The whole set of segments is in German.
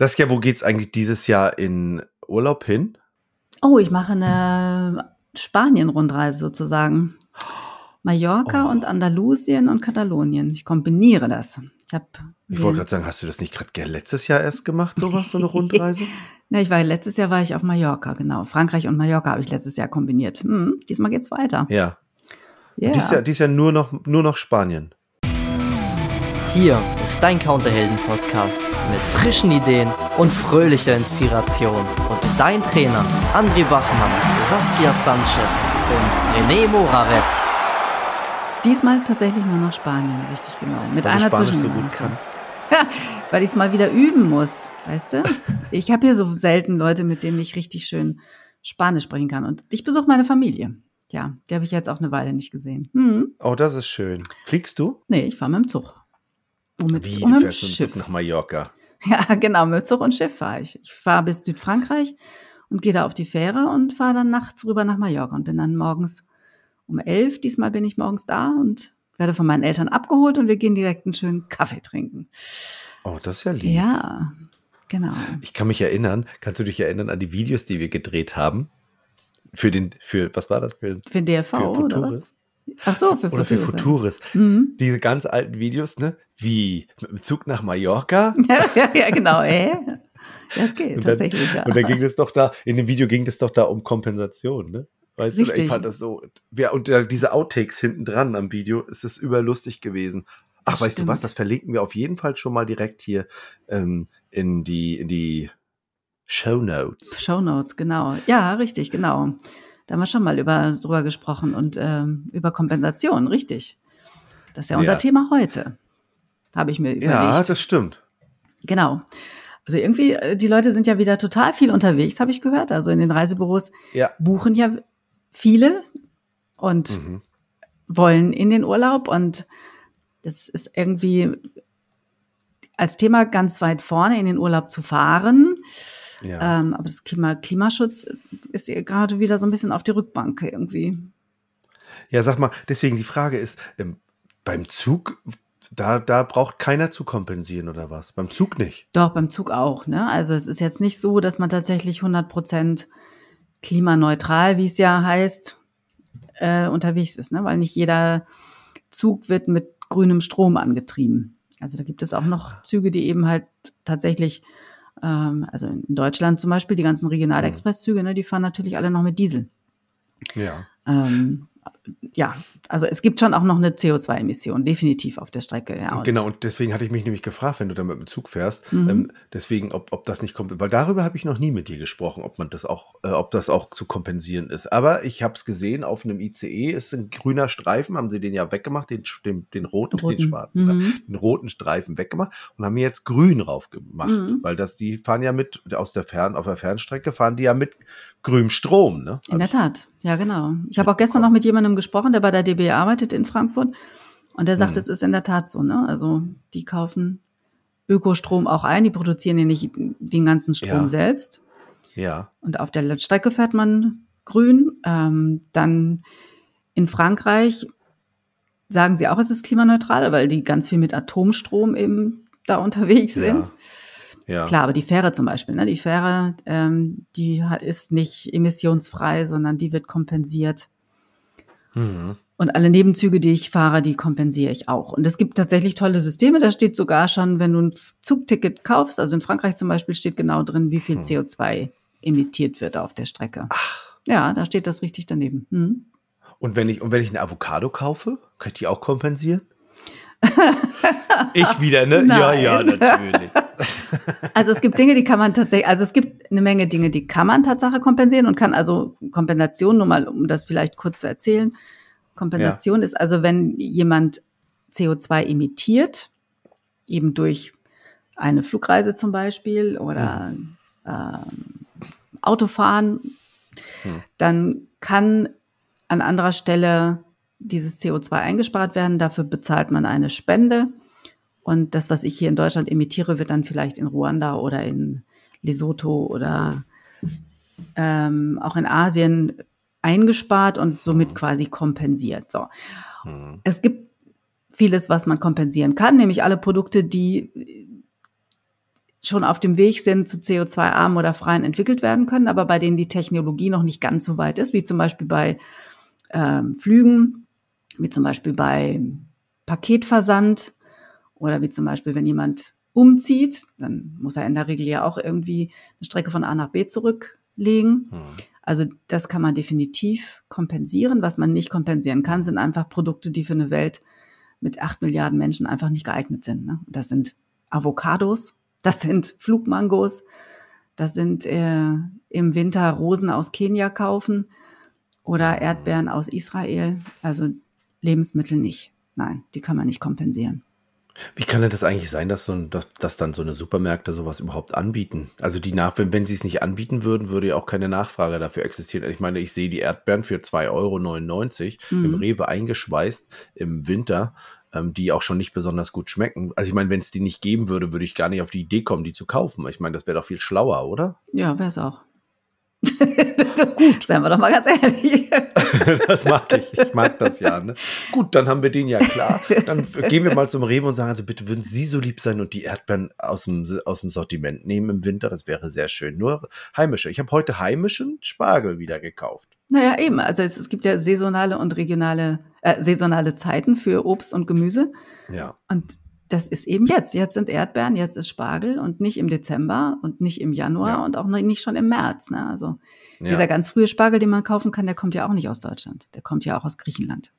Saskia, wo geht's eigentlich dieses Jahr in Urlaub hin? Oh, ich mache eine Spanien-Rundreise sozusagen. Mallorca Oh. und Andalusien und Katalonien. Ich kombiniere das. Ich. Ich wollte gerade sagen, hast du das nicht gerade letztes Jahr erst gemacht, sowas, so eine Rundreise? Na, ich war letztes Jahr war ich auf Mallorca, genau. Frankreich und Mallorca habe ich letztes Jahr kombiniert. Hm, diesmal geht's weiter. Ja. Ja. Dies Jahr, dies Jahr nur noch, nur noch Spanien. Hier ist dein Counterhelden-Podcast mit frischen Ideen und fröhlicher Inspiration. Und dein Trainer André Bachmann, Saskia Sanchez und René Moravetz. Diesmal tatsächlich nur noch Spanien, richtig genau. Mit Weil du einer Spanisch so gut kannst. Weil ich es mal wieder üben muss, weißt du? Ich habe hier so selten Leute, mit denen ich richtig schön Spanisch sprechen kann. Und ich besuche meine Familie. Ja, die habe ich jetzt auch eine Weile nicht gesehen. Hm. Oh, das ist schön. Fliegst du? Nee, ich fahre mit dem Zug. Und mit, Wie, und du fährst mit dem Schiff. Nach Mallorca. Ja, genau, mit Zug und Schiff fahre ich. Ich fahre bis Südfrankreich und gehe da auf die Fähre und fahre dann nachts rüber nach Mallorca und bin dann morgens um elf. Diesmal bin ich morgens da und werde von meinen Eltern abgeholt und wir gehen direkt einen schönen Kaffee trinken. Oh, das ist ja lieb. Ja, genau. Ich kann mich erinnern, kannst du dich erinnern an die Videos, die wir gedreht haben? Für den, für, was war das? Für, Für DRV für oder was? Ach so, für Oder für Futuris. Futuris. Mhm. Diese ganz alten Videos, ne? Wie? Mit dem Zug nach Mallorca? Ja, ja, ja, genau. Äh? Das geht Und dann- tatsächlich, ja. Und dann ging es doch da, in dem Video ging es doch da um Kompensation, ne? Weißt du, ich Richtig. fand das so, ja, und diese Outtakes hinten dran am Video, ist es überlustig gewesen. Ach, Das weißt du was, stimmt. das verlinken wir auf jeden Fall schon mal direkt hier ähm, in die, in die Show Notes. Shownotes, genau. Ja, richtig, genau. Da haben wir schon mal über, drüber gesprochen und ähm, über Kompensation, richtig. Das ist ja unser Ja. Thema heute. Habe ich mir überlegt. Ja, das stimmt. genau. Also irgendwie, äh, die Leute sind ja wieder total viel unterwegs, habe ich gehört. Also in den Reisebüros Ja. buchen ja viele und Mhm. wollen in den Urlaub und das ist irgendwie als Thema ganz weit vorne in den Urlaub zu fahren. Ja. Ähm, aber das Klima, Klimaschutz ist gerade wieder so ein bisschen auf die Rückbank irgendwie. ja, sag mal, deswegen die Frage ist, ähm, beim Zug, da, da braucht keiner zu kompensieren oder was? Beim Zug nicht. Doch, beim Zug auch. Ne? Also es ist jetzt nicht so, dass man tatsächlich 100 Prozent klimaneutral, wie es ja heißt, äh, unterwegs ist. Ne? Weil nicht jeder Zug wird mit grünem Strom angetrieben. Also da gibt es auch noch Züge, die eben halt tatsächlich, ähm, also in Deutschland zum Beispiel, die ganzen Regionalexpresszüge, ne, die fahren natürlich alle noch mit Diesel. Ja. Ähm, ja, also es gibt schon auch noch eine CO2-Emission, definitiv auf der Strecke. Ja, und- genau, und deswegen hatte ich mich nämlich gefragt, wenn du da mit dem Zug fährst, Mhm. ähm, deswegen, ob, ob das nicht kommt, weil darüber habe ich noch nie mit dir gesprochen, ob man das auch, äh, ob das auch zu kompensieren ist. Aber ich habe es gesehen, auf einem ICE ist ein grüner Streifen, haben sie den ja weggemacht, den, den, den roten, den Roten. schwarzen, Mhm. den roten Streifen weggemacht und haben jetzt grün drauf gemacht, Mhm. weil das, die fahren ja mit, aus der Fern, auf der Fernstrecke fahren die ja mit grünem Strom, ne? In der Tat, ja genau. Ich habe auch gestern noch mit jemandem gesprochen, der bei der DB arbeitet in Frankfurt. Und der sagt, Mhm. es ist in der Tat so. Ne? Also die kaufen Ökostrom auch ein, die produzieren ja nicht den ganzen Strom Ja. selbst. Ja. Und auf der Strecke fährt man grün. Ähm, dann in Frankreich sagen sie auch, es ist klimaneutral, weil die ganz viel mit Atomstrom eben da unterwegs sind. Ja. Ja. Klar, aber die Fähre zum Beispiel, ne? die Fähre, ähm, die ist nicht emissionsfrei, sondern die wird kompensiert. Mhm. Und alle Nebenzüge, die ich fahre, die kompensiere ich auch. Und es gibt tatsächlich tolle Systeme. Da steht sogar schon, wenn du ein Zugticket kaufst, also in Frankreich zum Beispiel steht genau drin, wie viel Hm. CO2 emittiert wird auf der Strecke. Ach. Ja, da steht das richtig daneben. Hm. Und wenn ich, und wenn ich eine Avocado kaufe, kann ich die auch kompensieren? Ich wieder, ne? Ja, Nein. ja, natürlich. Also es gibt Dinge, die kann man tatsächlich, also es gibt eine Menge Dinge, die kann man Tatsache kompensieren und kann also Kompensation, nur mal, um das vielleicht kurz zu erzählen. Kompensation ist also, wenn jemand CO2 emittiert, eben durch eine Flugreise zum Beispiel oder ähm, Autofahren, Hm. dann kann an anderer Stelle dieses CO2 eingespart werden. Dafür bezahlt man eine Spende. Und das, was ich hier in Deutschland emitiere, wird dann vielleicht in Ruanda oder in Lesotho oder ähm, auch in Asien eingespart und somit quasi kompensiert. So. Hm. Es gibt vieles, was man kompensieren kann, nämlich alle Produkte, die schon auf dem Weg sind, zu CO2-armen oder freien entwickelt werden können, aber bei denen die Technologie noch nicht ganz so weit ist, wie zum Beispiel bei ähm, Flügen, wie zum Beispiel bei Paketversand oder wie zum Beispiel, wenn jemand umzieht, dann muss er in der Regel ja auch irgendwie eine Strecke von A nach B zurücklegen. Hm. Also das kann man definitiv kompensieren. Was man nicht kompensieren kann, sind einfach Produkte, die für eine Welt mit acht Milliarden Menschen einfach nicht geeignet sind. Ne? Das sind Avocados, das sind Flugmangos, das sind äh, im Winter Rosen aus Kenia kaufen oder Erdbeeren aus Israel. Also Lebensmittel nicht. Nein, die kann man nicht kompensieren. Wie kann denn das eigentlich sein, dass, so ein, dass, dass dann so eine Supermärkte sowas überhaupt anbieten? Also die nach, wenn, wenn sie es nicht anbieten würden, würde ja auch keine Nachfrage dafür existieren. Ich meine, ich sehe die Erdbeeren für 2,99 Euro mhm. im Rewe eingeschweißt im Winter, ähm, die auch schon nicht besonders gut schmecken. Also ich meine, wenn es die nicht geben würde, würde ich gar nicht auf die Idee kommen, die zu kaufen. Ich meine, das wäre doch viel schlauer, oder? Ja, wäre es auch. Gut. Seien wir doch mal ganz ehrlich. das mag ich. Ich mag das ja. Ne? Gut, dann haben wir den ja klar. Dann gehen wir mal zum Rewe und sagen, also bitte würden Sie so lieb sein und die Erdbeeren aus dem, aus dem Sortiment nehmen im Winter. Das wäre sehr schön. Nur heimische. Ich habe heute heimischen Spargel wieder gekauft. Naja, eben. Also es, es gibt ja saisonale und regionale, äh, saisonale Zeiten für Obst und Gemüse. Ja. Und das ist eben jetzt. Jetzt sind Erdbeeren, jetzt ist Spargel und nicht im Dezember und nicht im Januar ja. und auch nicht schon im März. Ne? Also ja. dieser ganz frühe Spargel, den man kaufen kann, der kommt ja auch nicht aus Deutschland. Der kommt ja auch aus Griechenland.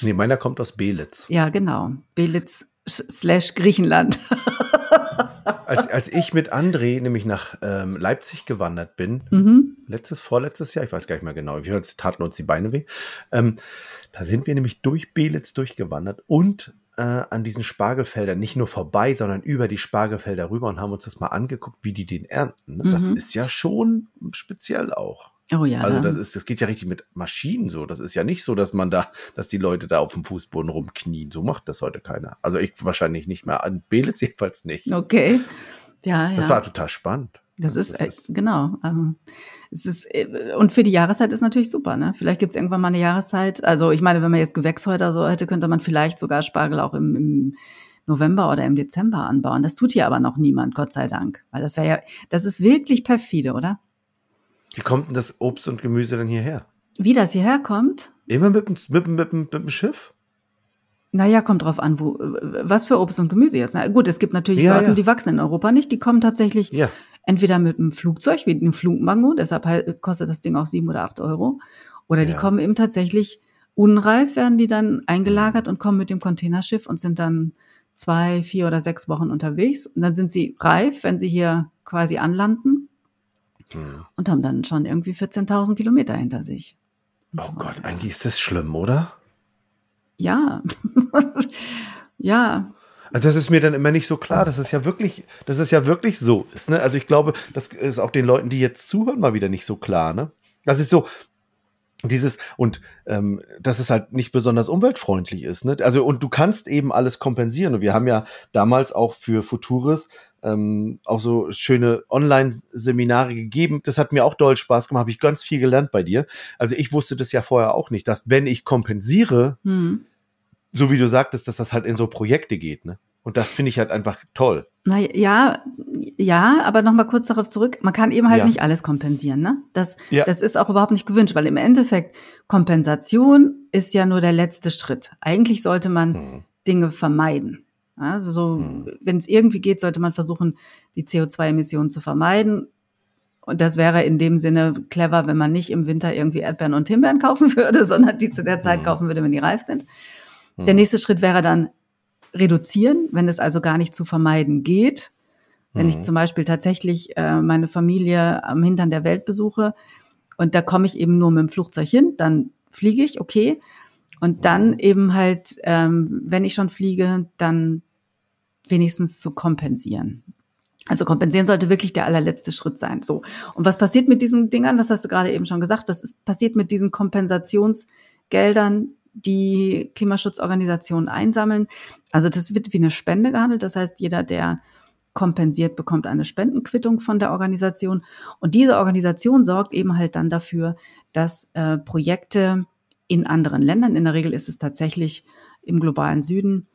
Nee, meiner kommt aus Belitz. Ja, genau. Belitz slash Griechenland. als, als ich mit André nämlich nach ähm, Leipzig gewandert bin, mhm. letztes, vorletztes Jahr, ich weiß gar nicht mehr genau, wir taten uns die Beine weh, ähm, da sind wir nämlich durch Belitz durchgewandert und äh, an diesen Spargelfeldern nicht nur vorbei, sondern über die Spargelfelder rüber und haben uns das mal angeguckt, wie die den ernten. Ne? Mhm. Das ist ja schon speziell auch. Oh ja. Also das ist, das geht ja richtig mit Maschinen so. Das ist ja nicht so, dass man da, dass die Leute da auf dem Fußboden rumknien. So macht das heute keiner. Also ich wahrscheinlich nicht mehr. An Belitz jedenfalls nicht. Okay. Ja, ja. Das war total spannend. Das, das ist, äh, ist genau. Ähm, es ist, äh, und für die Jahreszeit ist natürlich super, ne? Vielleicht gibt es irgendwann mal eine Jahreszeit. Also ich meine, wenn man jetzt Gewächshäuser so hätte, könnte man vielleicht sogar Spargel auch im, im November oder im Dezember anbauen. Das tut hier aber noch niemand, Gott sei Dank. Weil das wäre ja, das ist wirklich perfide, oder? Wie kommt denn das Obst und Gemüse denn hierher? Wie das hierher kommt? Immer mit, mit, mit, mit, mit dem Schiff? Naja, kommt drauf an, wo, was für Obst und Gemüse jetzt. Na gut, es gibt natürlich ja, Sorten, ja. die wachsen in Europa nicht. Die kommen tatsächlich ja. Entweder mit einem Flugzeug, wie einem Flugmango, deshalb kostet das Ding auch sieben oder acht Euro. Oder die kommen eben tatsächlich unreif, werden die dann eingelagert und kommen mit dem Containerschiff und sind dann zwei, vier oder sechs Wochen unterwegs. Und dann sind sie reif, wenn sie hier quasi anlanden hm. und haben dann schon irgendwie 14.000 Kilometer hinter sich. Oh so Gott, eigentlich ist das schlimm, oder? ja, ja. Also das ist mir dann immer nicht so klar, dass es ja wirklich, dass es ja wirklich so ist. Ne? Also ich glaube, das ist auch den Leuten, die jetzt zuhören, mal wieder nicht so klar. Ne? Das ist so, dieses und ähm, dass es halt nicht besonders umweltfreundlich ist. Ne? Also und du kannst eben alles kompensieren. Und wir haben ja damals auch für Futuris ähm, auch so schöne Online-Seminare gegeben. Das hat mir auch doll Spaß gemacht, habe ich ganz viel gelernt bei dir. Also ich wusste das ja vorher auch nicht, dass wenn ich kompensiere, hm. So wie du sagtest, dass das halt in so Projekte geht. Ne? Und das finde ich halt einfach toll. Na ja, ja, aber noch mal kurz darauf zurück. Man kann eben halt ja. nicht alles kompensieren, ne? Das, ja. das ist auch überhaupt nicht gewünscht, weil im Endeffekt Kompensation ist ja nur der letzte Schritt. Eigentlich sollte man hm. Dinge vermeiden. Also so, hm. wenn es irgendwie geht, sollte man versuchen, die CO2-Emissionen zu vermeiden. Und das wäre in dem Sinne clever, wenn man nicht im Winter irgendwie Erdbeeren und Himbeeren kaufen würde, sondern die zu der Zeit hm. kaufen würde, wenn die reif sind. Hm. Der nächste Schritt wäre dann reduzieren, wenn es also gar nicht zu vermeiden geht. Wenn ich mhm. zum Beispiel tatsächlich äh, meine Familie am Hintern der Welt besuche und da komme ich eben nur mit dem Flugzeug hin, dann fliege ich, okay. Und dann mhm. eben halt, ähm, wenn ich schon fliege, dann wenigstens zu kompensieren. Also kompensieren sollte wirklich der allerletzte Schritt sein. So. Und was passiert mit diesen Dingern? Das hast du gerade eben schon gesagt. Was ist passiert mit diesen Kompensationsgeldern, die Klimaschutzorganisationen einsammeln. Also das wird wie eine Spende gehandelt. Das heißt, jeder, der kompensiert, bekommt eine Spendenquittung von der Organisation. Und diese Organisation sorgt eben halt dann dafür, dass äh, Projekte in anderen Ländern, in der Regel ist es tatsächlich im globalen Süden,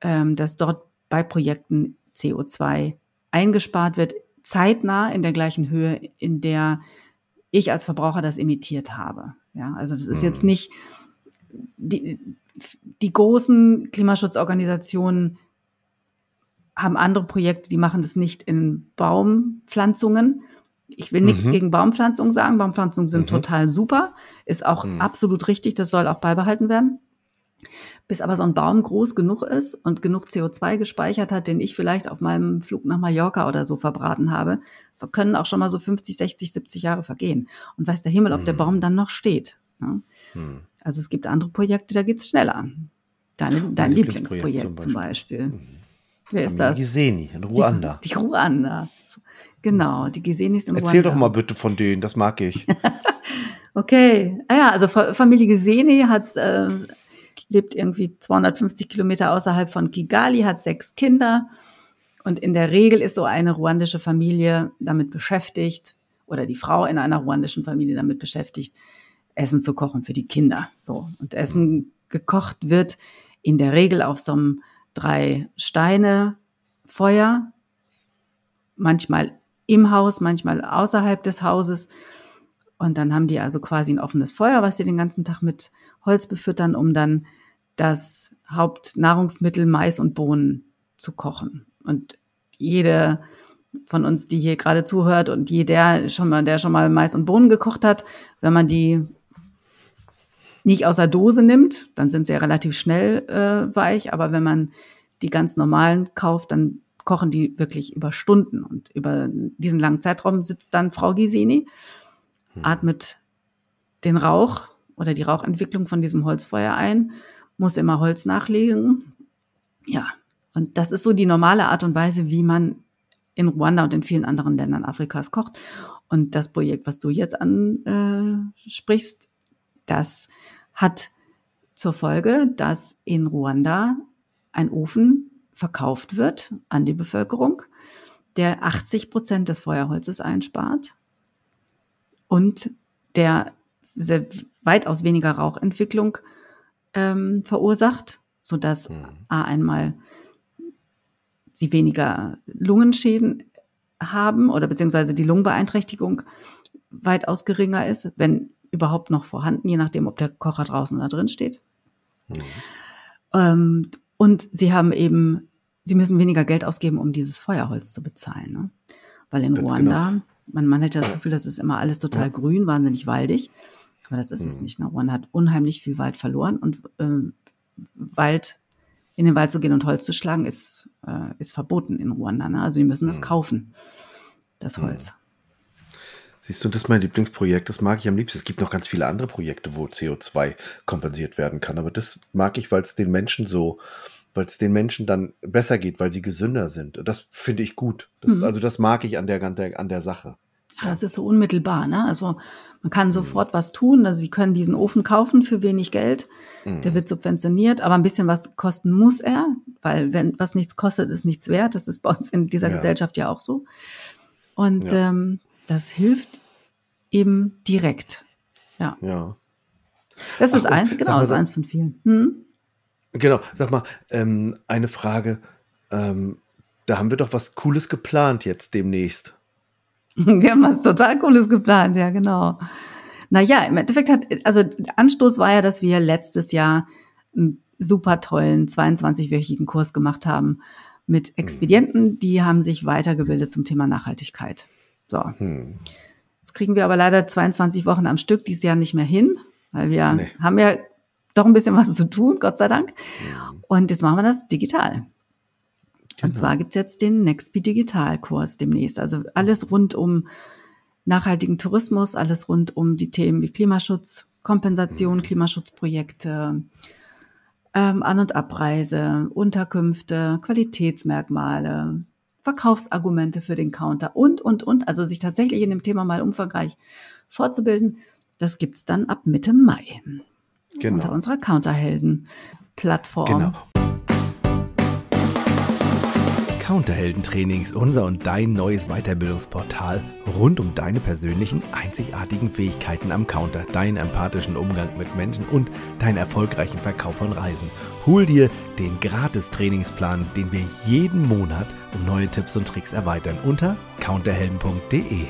ähm, dass dort bei Projekten CO2 eingespart wird, zeitnah in der gleichen Höhe, in der ich als Verbraucher das emittiert habe. Ja, also das ist jetzt nicht die, die großen Klimaschutzorganisationen haben andere Projekte, die machen das nicht in Baumpflanzungen. Ich will nichts Mhm. gegen Baumpflanzungen sagen. Baumpflanzungen sind Mhm. total super, ist auch Mhm. absolut richtig, das soll auch beibehalten werden. Bis aber so ein Baum groß genug ist und genug CO2 gespeichert hat, den ich vielleicht auf meinem Flug nach Mallorca oder so verbraten habe, können auch schon mal so 50, 60, 70 Jahre vergehen. Und weiß der Himmel, ob der Mhm. Baum dann noch steht. Ja? Also es gibt andere Projekte, da geht's schneller. Deine, dein Lieblingsprojekt, zum zum Beispiel. Mhm. Wer ist das? Giseni in Ruanda. Die, die Ruanda. Genau, die Gesenis in Erzähl Ruanda. doch mal bitte von denen, das mag ich. Okay. Ah ja, also Fa- Familie Geseni hat, äh, lebt irgendwie 250 Kilometer außerhalb von Kigali, hat sechs Kinder. Und in der Regel ist so eine ruandische Familie damit beschäftigt, oder die Frau in einer ruandischen Familie damit beschäftigt, Essen zu kochen für die Kinder. So. Und Essen gekocht wird in der Regel auf so einem drei Steine Feuer, manchmal im Haus, manchmal außerhalb des Hauses. Und dann haben die also quasi ein offenes Feuer, was sie den ganzen Tag mit Holz befüttern, um dann das Hauptnahrungsmittel Mais und Bohnen zu kochen. Und jede von uns, die hier gerade zuhört und jeder schon mal, der schon mal Mais und Bohnen gekocht hat, wenn man die nicht aus der Dose nimmt, dann sind sie ja relativ schnell äh, weich, aber wenn man die ganz normalen kauft, dann kochen die wirklich über Stunden und über diesen langen Zeitraum sitzt dann Frau Giseni, atmet den Rauch oder die Rauchentwicklung von diesem Holzfeuer ein, muss immer Holz nachlegen. Ja, und das ist so die normale Art und Weise, wie man in Ruanda und in vielen anderen Ländern Afrikas kocht. Und das Projekt, was du jetzt ansprichst, das hat zur Folge, dass in Ruanda ein Ofen verkauft wird an die Bevölkerung, der 80 Prozent des Feuerholzes einspart und der sehr, weitaus weniger Rauchentwicklung ähm, verursacht, sodass Hm. A einmal sie weniger Lungenschäden haben oder beziehungsweise die Lungenbeeinträchtigung weitaus geringer ist, wenn überhaupt noch vorhanden, je nachdem, ob der Kocher draußen oder drin steht. Hm. Ähm, und sie haben eben, sie müssen weniger Geld ausgeben, um dieses Feuerholz zu bezahlen. Ne? Weil in Ganz Ruanda, genau. man, man hätte das Gefühl, das ist immer alles total Ja. grün, wahnsinnig waldig. Aber das ist es Hm. nicht. Ne? Ruanda hat unheimlich viel Wald verloren und ähm, Wald, in den Wald zu gehen und Holz zu schlagen, ist, äh, ist verboten in Ruanda. Ne? Also die müssen das Hm. kaufen, das Hm. Holz. Siehst du, das ist mein Lieblingsprojekt, das mag ich am liebsten. Es gibt noch ganz viele andere Projekte, wo CO2 kompensiert werden kann, aber das mag ich, weil es den Menschen so, weil es den Menschen dann besser geht, weil sie gesünder sind. Das finde ich gut. Das, Mhm. Also das mag ich an der, an der, an der Sache. Ja, das ist so unmittelbar. Ne? Also man kann sofort was tun. Also Sie können diesen Ofen kaufen für wenig Geld. Mhm. Der wird subventioniert, aber ein bisschen was kosten muss er, weil wenn was nichts kostet, ist nichts wert. Das ist bei uns in dieser Ja. Gesellschaft ja auch so. Und Ja. ähm, das hilft eben direkt. Ja. Das ist Ach, eins, genau, mal das ist eins von vielen. Hm? Genau, sag mal, ähm, eine Frage. Ähm, da haben wir doch was Cooles geplant jetzt demnächst. Wir haben was total Cooles geplant, ja, genau. Naja, im Endeffekt hat, also der Anstoß war ja, dass wir letztes Jahr einen super tollen 22-wöchigen Kurs gemacht haben mit Expedienten, die haben sich weitergebildet zum Thema Nachhaltigkeit. So, Hm. jetzt kriegen wir aber leider 22 Wochen am Stück dieses Jahr nicht mehr hin, weil wir Nee. haben ja doch ein bisschen was zu tun, Gott sei Dank. Hm. Und jetzt machen wir das digital. Und Genau. zwar gibt's jetzt den Nextby Digital-Kurs demnächst. Also alles rund um nachhaltigen Tourismus, alles rund um die Themen wie Klimaschutz, Kompensation, Mhm. Klimaschutzprojekte, ähm, An- und Abreise, Unterkünfte, Qualitätsmerkmale, Verkaufsargumente für den Counter und, und, und. Also sich tatsächlich in dem Thema mal umfangreich fortzubilden, das gibt's dann ab Mitte Mai unter Genau. unserer Counterhelden-Plattform. Genau. Counterheldentrainings, unser und dein neues Weiterbildungsportal rund um deine persönlichen, einzigartigen Fähigkeiten am Counter, deinen empathischen Umgang mit Menschen und deinen erfolgreichen Verkauf von Reisen. Hol dir den Gratis-Trainingsplan, den wir jeden Monat um neue Tipps und Tricks erweitern unter counterhelden.de.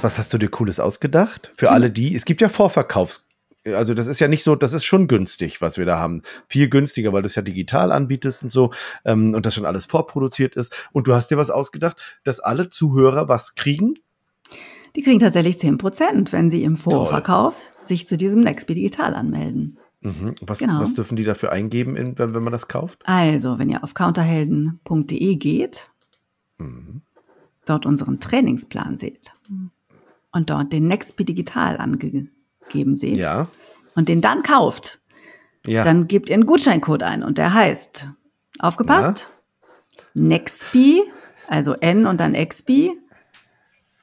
Was hast du dir Cooles ausgedacht? Für alle die, es gibt ja Vorverkaufs also das ist ja nicht so, das ist schon günstig, was wir da haben. Viel günstiger, weil du es ja digital anbietest und so ähm, und das schon alles vorproduziert ist. Und du hast dir was ausgedacht, dass alle Zuhörer was kriegen? Die kriegen tatsächlich 10 Prozent, wenn sie im Vorverkauf Toll. sich zu diesem Nextby Digital anmelden. Mhm. Was, genau. was, dürfen die dafür eingeben, in, wenn, wenn, man das kauft? Also, wenn ihr auf counterhelden.de geht, mhm. dort unseren Trainingsplan seht und dort den Nextby Digital angegeben geben seht ja. und den dann kauft, ja. dann gebt ihr einen Gutscheincode ein und der heißt, aufgepasst, ja. Nextby, also N und dann XB,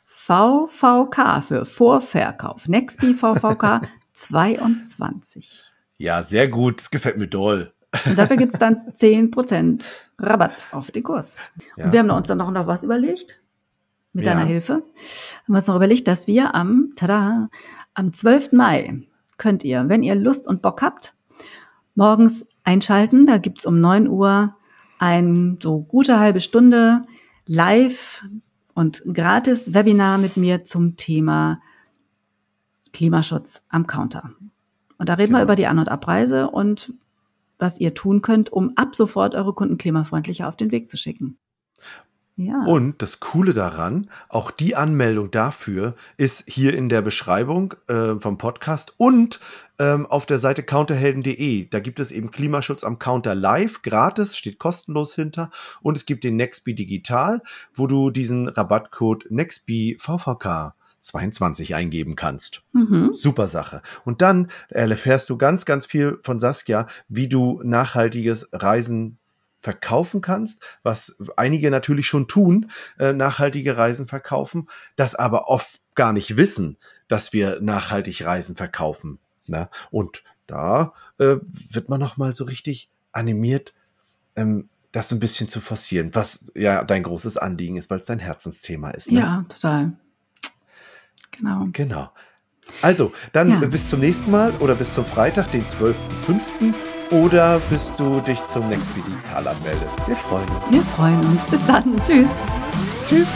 VVK für Vorverkauf. Nextby VVK 22. Ja, sehr gut. Das gefällt mir doll. Und dafür gibt es dann 10% Rabatt auf den Kurs. Ja. Und wir haben uns dann noch, noch was überlegt. Mit ja. deiner Hilfe. Haben wir uns noch überlegt, dass wir am, tada, am 12. Mai könnt ihr, wenn ihr Lust und Bock habt, morgens einschalten. Da gibt's um 9 Uhr ein so gute halbe Stunde live und gratis Webinar mit mir zum Thema Klimaschutz am Counter. Und da reden genau. wir über die An- und Abreise und was ihr tun könnt, um ab sofort eure Kunden klimafreundlicher auf den Weg zu schicken. Ja. Und das Coole daran, auch die Anmeldung dafür ist hier in der Beschreibung äh, vom Podcast und ähm, auf der Seite counterhelden.de. Da gibt es eben Klimaschutz am Counter live, gratis, steht kostenlos hinter. Und es gibt den Nextby Digital, wo du diesen Rabattcode Nextby VVK 22 eingeben kannst. Mhm. Super Sache. Und dann erfährst du ganz, ganz viel von Saskia, wie du nachhaltiges Reisen verkaufen kannst, was einige natürlich schon tun, äh, nachhaltige Reisen verkaufen, das aber oft gar nicht wissen, dass wir nachhaltig Reisen verkaufen. Ne? Und da äh, wird man noch mal so richtig animiert, ähm, das so ein bisschen zu forcieren, was ja dein großes Anliegen ist, weil es dein Herzensthema ist. Ne? Ja, total. Genau. Genau. Also, dann ja. bis zum nächsten Mal oder bis zum Freitag, den 12.05 oder bis du dich zum nächsten Digital anmeldest. Wir freuen uns. Wir freuen uns. Bis dann. Tschüss. Tschüss.